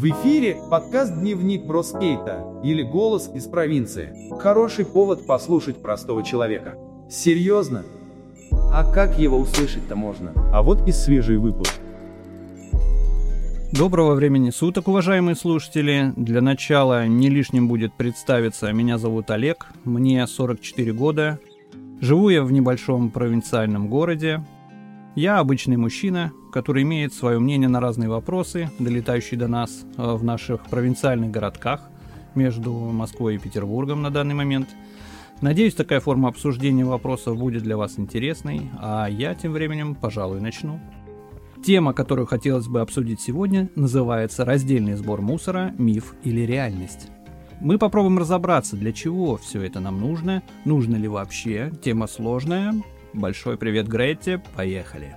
В эфире подкаст «Дневник Броскейта» или «Голос из провинции». Хороший повод послушать простого человека. Серьезно? А как его услышать-то можно? А вот и свежий выпуск. Доброго времени суток, уважаемые слушатели. Для начала не лишним будет представиться. Меня зовут Олег, мне 44 года. Живу я в небольшом провинциальном городе. Я обычный мужчина, который имеет свое мнение на разные вопросы, долетающие до нас э, в наших провинциальных городках между Москвой и Петербургом на данный момент. Надеюсь, такая форма обсуждения вопросов будет для вас интересной, а я тем временем, пожалуй, начну. Тема, которую хотелось бы обсудить сегодня, называется «Раздельный сбор мусора. Миф или реальность?». Мы попробуем разобраться, для чего все это нам нужно, нужно ли вообще, тема сложная. Большой привет, Гретте, поехали!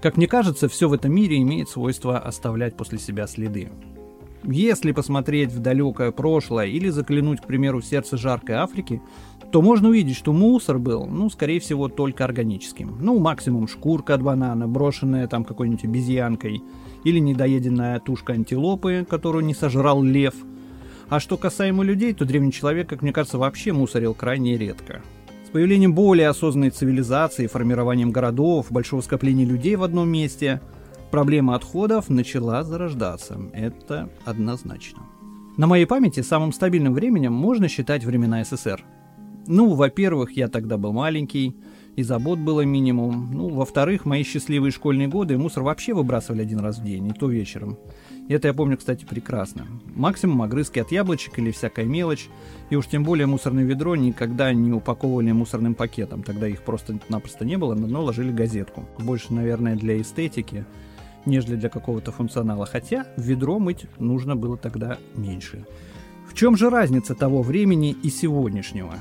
Как мне кажется, все в этом мире имеет свойство оставлять после себя следы. Если посмотреть в далекое прошлое или заглянуть, к примеру, в сердце жаркой Африки, то можно увидеть, что мусор был, ну, скорее всего, только органическим. Ну, максимум шкурка от банана, брошенная там какой-нибудь обезьянкой, или недоеденная тушка антилопы, которую не сожрал лев. А что касаемо людей, то древний человек, как мне кажется, вообще мусорил крайне редко. С появлением более осознанной цивилизации, формированием городов, большого скопления людей в одном месте, проблема отходов начала зарождаться. Это однозначно. На моей памяти самым стабильным временем можно считать времена СССР. Ну, во-первых, я тогда был маленький, и забот было минимум. Ну, во-вторых, мои счастливые школьные годы мусор вообще выбрасывали один раз в день, и то вечером. Это я помню, кстати, прекрасно. Максимум огрызки от яблочек или всякая мелочь. И уж тем более мусорное ведро никогда не упаковывали мусорным пакетом. Тогда их просто-напросто не было, но ложили газетку. Больше, наверное, для эстетики, нежели для какого-то функционала. Хотя ведро мыть нужно было тогда меньше. В чем же разница того времени и сегодняшнего?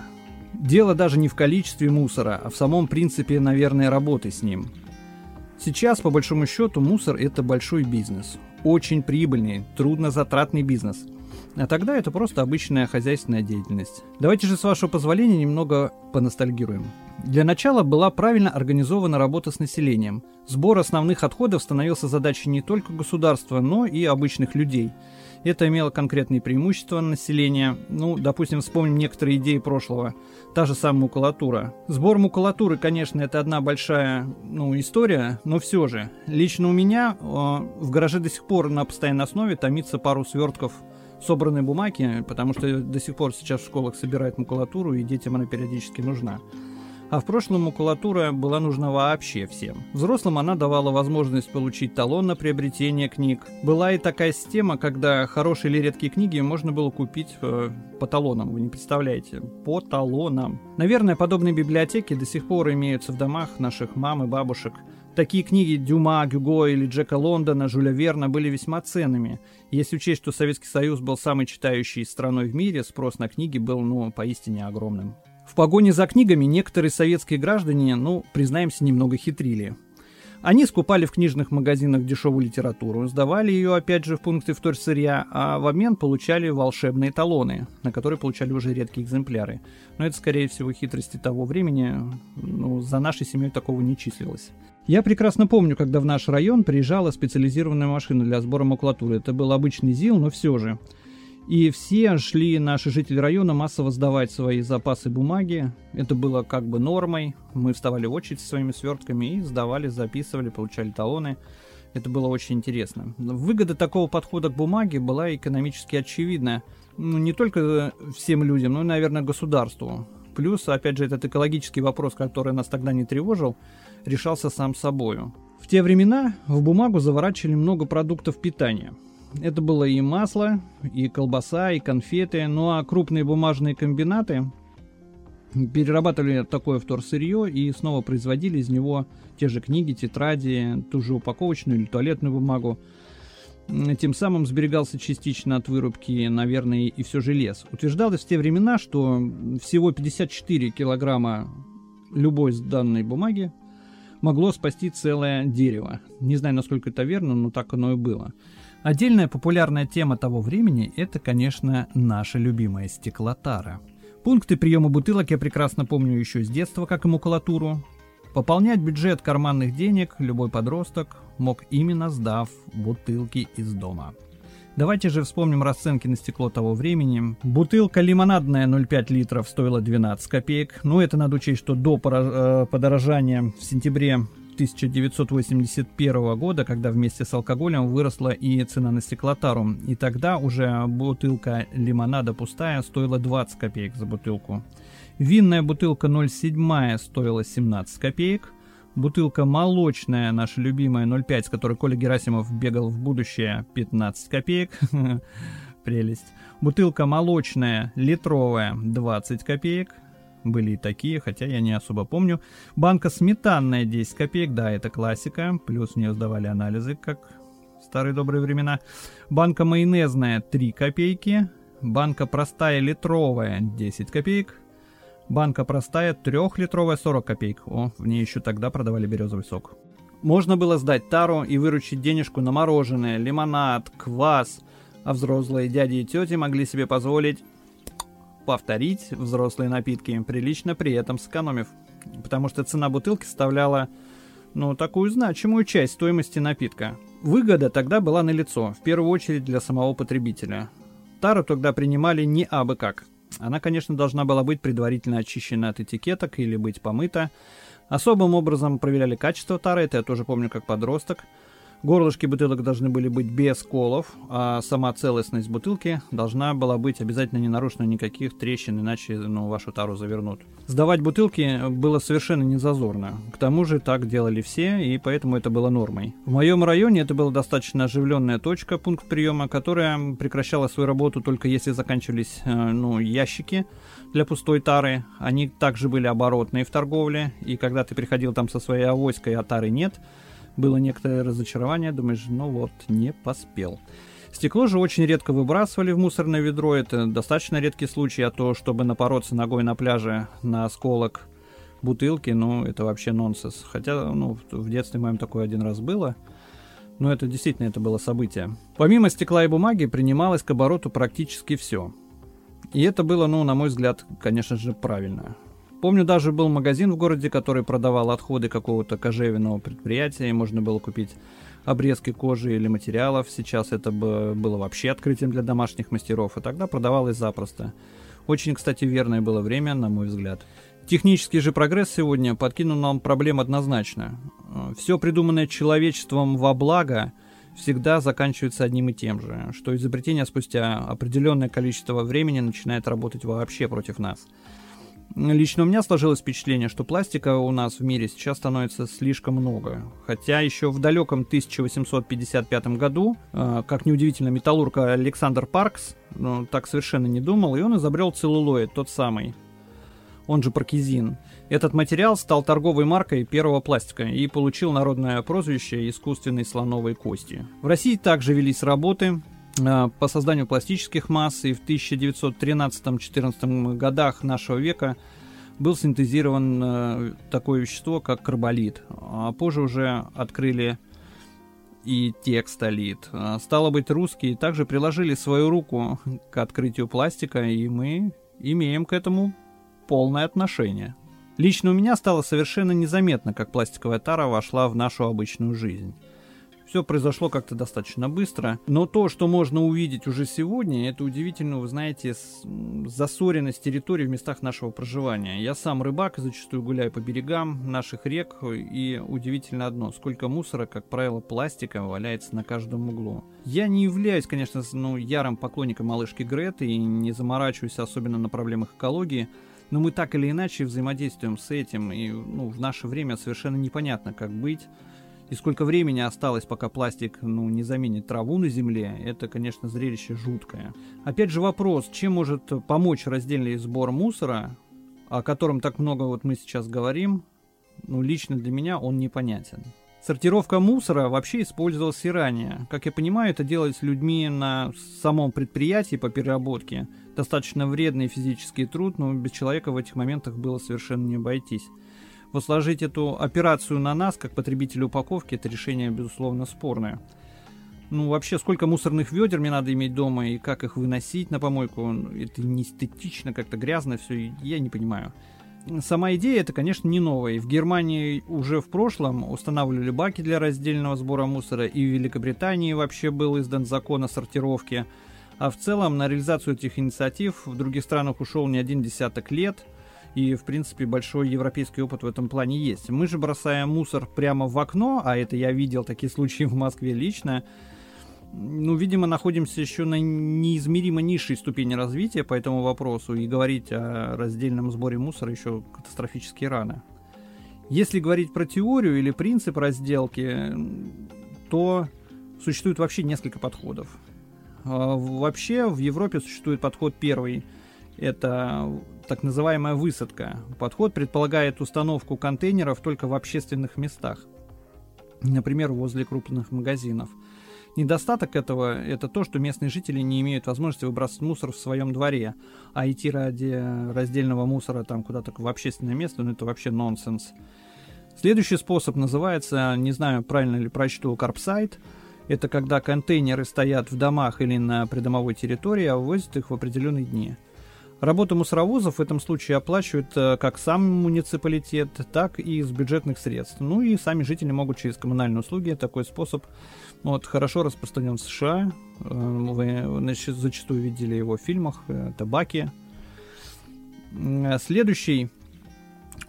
Дело даже не в количестве мусора, а в самом принципе, наверное, работы с ним. Сейчас, по большому счету, мусор – это большой бизнес очень прибыльный, труднозатратный бизнес. А тогда это просто обычная хозяйственная деятельность. Давайте же, с вашего позволения, немного поностальгируем. Для начала была правильно организована работа с населением. Сбор основных отходов становился задачей не только государства, но и обычных людей. Это имело конкретные преимущества населения. Ну, допустим, вспомним некоторые идеи прошлого. Та же самая макулатура. Сбор макулатуры, конечно, это одна большая ну, история, но все же. Лично у меня э, в гараже до сих пор на постоянной основе томится пару свертков собранной бумаги, потому что до сих пор сейчас в школах собирают макулатуру, и детям она периодически нужна. А в прошлом макулатура была нужна вообще всем. Взрослым она давала возможность получить талон на приобретение книг. Была и такая система, когда хорошие или редкие книги можно было купить э, по талонам, вы не представляете, по талонам. Наверное, подобные библиотеки до сих пор имеются в домах наших мам и бабушек. Такие книги Дюма, Гюго или Джека Лондона, Жюля Верна были весьма ценными. Если учесть, что Советский Союз был самой читающей страной в мире, спрос на книги был, ну, поистине огромным. В погоне за книгами некоторые советские граждане, ну, признаемся, немного хитрили. Они скупали в книжных магазинах дешевую литературу, сдавали ее опять же в пункты вторсырья, а в обмен получали волшебные талоны, на которые получали уже редкие экземпляры. Но это, скорее всего, хитрости того времени, ну, за нашей семьей такого не числилось. Я прекрасно помню, когда в наш район приезжала специализированная машина для сбора макулатуры. Это был обычный ЗИЛ, но все же. И все шли, наши жители района, массово сдавать свои запасы бумаги. Это было как бы нормой. Мы вставали в очередь со своими свертками и сдавали, записывали, получали талоны. Это было очень интересно. Выгода такого подхода к бумаге была экономически очевидна. Ну, не только всем людям, но и, наверное, государству. Плюс, опять же, этот экологический вопрос, который нас тогда не тревожил, решался сам собою. В те времена в бумагу заворачивали много продуктов питания – это было и масло, и колбаса, и конфеты. Ну а крупные бумажные комбинаты перерабатывали такое вторсырье и снова производили из него те же книги, тетради, ту же упаковочную или туалетную бумагу. Тем самым сберегался частично от вырубки, наверное, и все же. Утверждалось в те времена, что всего 54 килограмма любой данной бумаги могло спасти целое дерево. Не знаю, насколько это верно, но так оно и было. Отдельная популярная тема того времени – это, конечно, наша любимая стеклотара. Пункты приема бутылок я прекрасно помню еще с детства, как и макулатуру. Пополнять бюджет карманных денег любой подросток мог именно сдав бутылки из дома. Давайте же вспомним расценки на стекло того времени. Бутылка лимонадная 0,5 литров стоила 12 копеек. Но это надо учесть, что до э, подорожания в сентябре 1981 года, когда вместе с алкоголем выросла и цена на стеклотару. И тогда уже бутылка лимонада пустая стоила 20 копеек за бутылку. Винная бутылка 0,7 стоила 17 копеек. Бутылка молочная, наша любимая 0,5, с которой Коля Герасимов бегал в будущее, 15 копеек. Прелесть. Бутылка молочная, литровая, 20 копеек. Были и такие, хотя я не особо помню. Банка сметанная, 10 копеек, да, это классика. Плюс в нее сдавали анализы, как в старые добрые времена. Банка майонезная, 3 копейки. Банка простая литровая, 10 копеек. Банка простая, трехлитровая, 40 копеек. О, в ней еще тогда продавали березовый сок. Можно было сдать тару и выручить денежку на мороженое, лимонад, квас, а взрослые дяди и тети могли себе позволить повторить взрослые напитки, прилично при этом сэкономив. Потому что цена бутылки составляла, ну, такую значимую часть стоимости напитка. Выгода тогда была налицо, в первую очередь для самого потребителя. Тару тогда принимали не абы как – она, конечно, должна была быть предварительно очищена от этикеток или быть помыта. Особым образом проверяли качество тары, это я тоже помню как подросток – Горлышки бутылок должны были быть без колов, а сама целостность бутылки должна была быть обязательно не нарушена никаких трещин, иначе ну, вашу тару завернут. Сдавать бутылки было совершенно не зазорно. К тому же так делали все, и поэтому это было нормой. В моем районе это была достаточно оживленная точка, пункт приема, которая прекращала свою работу только если заканчивались э, ну, ящики для пустой тары. Они также были оборотные в торговле, и когда ты приходил там со своей авоськой, а тары нет – было некоторое разочарование, думаешь, ну вот, не поспел. Стекло же очень редко выбрасывали в мусорное ведро, это достаточно редкий случай, а то, чтобы напороться ногой на пляже на осколок бутылки, ну, это вообще нонсенс. Хотя, ну, в детстве моем такое один раз было, но это действительно это было событие. Помимо стекла и бумаги принималось к обороту практически все. И это было, ну, на мой взгляд, конечно же, правильно. Помню, даже был магазин в городе, который продавал отходы какого-то кожевенного предприятия, и можно было купить обрезки кожи или материалов. Сейчас это было вообще открытием для домашних мастеров, и тогда продавалось запросто. Очень, кстати, верное было время, на мой взгляд. Технический же прогресс сегодня подкинул нам проблем однозначно. Все придуманное человечеством во благо всегда заканчивается одним и тем же, что изобретение спустя определенное количество времени начинает работать вообще против нас – Лично у меня сложилось впечатление, что пластика у нас в мире сейчас становится слишком много. Хотя еще в далеком 1855 году, э, как неудивительно, металлург Александр Паркс ну, так совершенно не думал, и он изобрел целлулоид, тот самый, он же паркизин. Этот материал стал торговой маркой первого пластика и получил народное прозвище искусственной слоновой кости. В России также велись работы по созданию пластических масс, и в 1913-14 годах нашего века был синтезирован э, такое вещество, как карболит. А позже уже открыли и текстолит. Э, стало быть, русские также приложили свою руку к открытию пластика, и мы имеем к этому полное отношение. Лично у меня стало совершенно незаметно, как пластиковая тара вошла в нашу обычную жизнь. Все произошло как-то достаточно быстро. Но то, что можно увидеть уже сегодня, это удивительно, вы знаете, засоренность территории в местах нашего проживания. Я сам рыбак, зачастую гуляю по берегам наших рек, и удивительно одно, сколько мусора, как правило, пластика валяется на каждом углу. Я не являюсь, конечно, ну, ярым поклонником малышки Греты и не заморачиваюсь особенно на проблемах экологии, но мы так или иначе взаимодействуем с этим, и ну, в наше время совершенно непонятно, как быть. И сколько времени осталось, пока пластик ну, не заменит траву на земле, это, конечно, зрелище жуткое. Опять же вопрос, чем может помочь раздельный сбор мусора, о котором так много вот мы сейчас говорим, ну, лично для меня он непонятен. Сортировка мусора вообще использовалась и ранее. Как я понимаю, это делать с людьми на самом предприятии по переработке. Достаточно вредный физический труд, но без человека в этих моментах было совершенно не обойтись. Возложить эту операцию на нас, как потребителя упаковки, это решение, безусловно, спорное. Ну, вообще, сколько мусорных ведер мне надо иметь дома и как их выносить на помойку, это не эстетично, как-то грязно все, я не понимаю. сама идея это, конечно, не новая. В Германии уже в прошлом устанавливали баки для раздельного сбора мусора, и в Великобритании вообще был издан закон о сортировке. А в целом на реализацию этих инициатив в других странах ушел не один десяток лет, и, в принципе, большой европейский опыт в этом плане есть. Мы же бросаем мусор прямо в окно, а это я видел такие случаи в Москве лично, ну, видимо, находимся еще на неизмеримо низшей ступени развития по этому вопросу, и говорить о раздельном сборе мусора еще катастрофически рано. Если говорить про теорию или принцип разделки, то существует вообще несколько подходов. А, вообще в Европе существует подход первый. Это так называемая высадка. Подход предполагает установку контейнеров только в общественных местах. Например, возле крупных магазинов – Недостаток этого – это то, что местные жители не имеют возможности выбрасывать мусор в своем дворе, а идти ради раздельного мусора там куда-то в общественное место, ну это вообще нонсенс. Следующий способ называется, не знаю, правильно ли прочту, карпсайт. Это когда контейнеры стоят в домах или на придомовой территории, а вывозят их в определенные дни. Работу мусоровозов в этом случае оплачивают э, как сам муниципалитет, так и из бюджетных средств. Ну и сами жители могут через коммунальные услуги такой способ вот, хорошо распространен в США. Э, вы значит, зачастую видели его в фильмах. Табаки. Следующий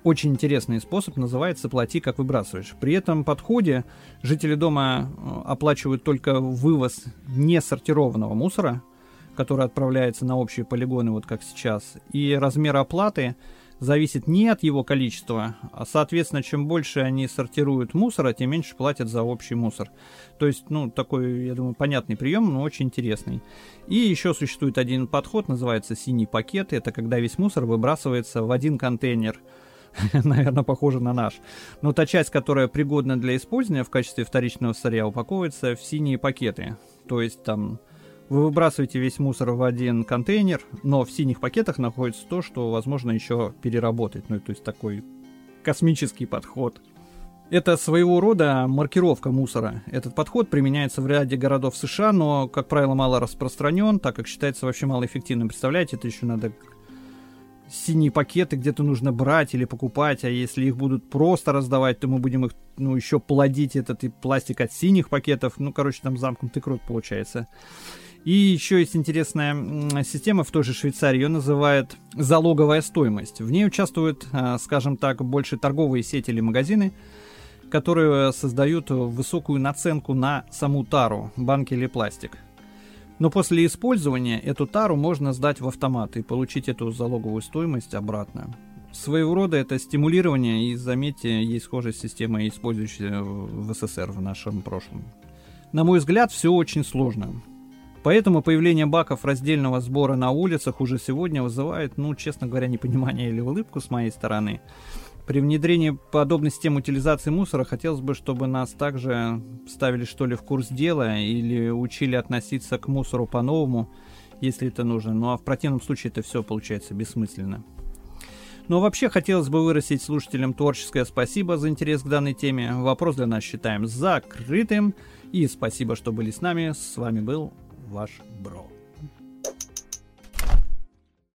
очень интересный способ называется «плати, как выбрасываешь». При этом подходе жители дома э, оплачивают только вывоз несортированного мусора – который отправляется на общие полигоны, вот как сейчас, и размер оплаты зависит не от его количества, а, соответственно, чем больше они сортируют мусора, тем меньше платят за общий мусор. То есть, ну, такой, я думаю, понятный прием, но очень интересный. И еще существует один подход, называется синий пакет. Это когда весь мусор выбрасывается в один контейнер. Наверное, похоже на наш. Но та часть, которая пригодна для использования в качестве вторичного сырья, упаковывается в синие пакеты. То есть там вы выбрасываете весь мусор в один контейнер, но в синих пакетах находится то, что возможно еще переработать. Ну, то есть такой космический подход. Это своего рода маркировка мусора. Этот подход применяется в ряде городов США, но, как правило, мало распространен, так как считается вообще малоэффективным. Представляете, это еще надо синие пакеты где-то нужно брать или покупать, а если их будут просто раздавать, то мы будем их, ну, еще плодить этот и пластик от синих пакетов. Ну, короче, там замкнутый круг получается. И еще есть интересная система в той же Швейцарии, ее называют залоговая стоимость. В ней участвуют, а, скажем так, больше торговые сети или магазины, которые создают высокую наценку на саму тару, банки или пластик. Но после использования эту тару можно сдать в автомат и получить эту залоговую стоимость обратно. Своего рода это стимулирование, и заметьте, есть схожая система, использующаяся в СССР в нашем прошлом. На мой взгляд, все очень сложно. Поэтому появление баков раздельного сбора на улицах уже сегодня вызывает, ну, честно говоря, непонимание или улыбку с моей стороны. При внедрении подобной системы утилизации мусора хотелось бы, чтобы нас также ставили что ли в курс дела или учили относиться к мусору по-новому, если это нужно. Ну а в противном случае это все получается бессмысленно. Но вообще хотелось бы выразить слушателям творческое спасибо за интерес к данной теме. Вопрос для нас считаем закрытым. И спасибо, что были с нами. С вами был ваш бро.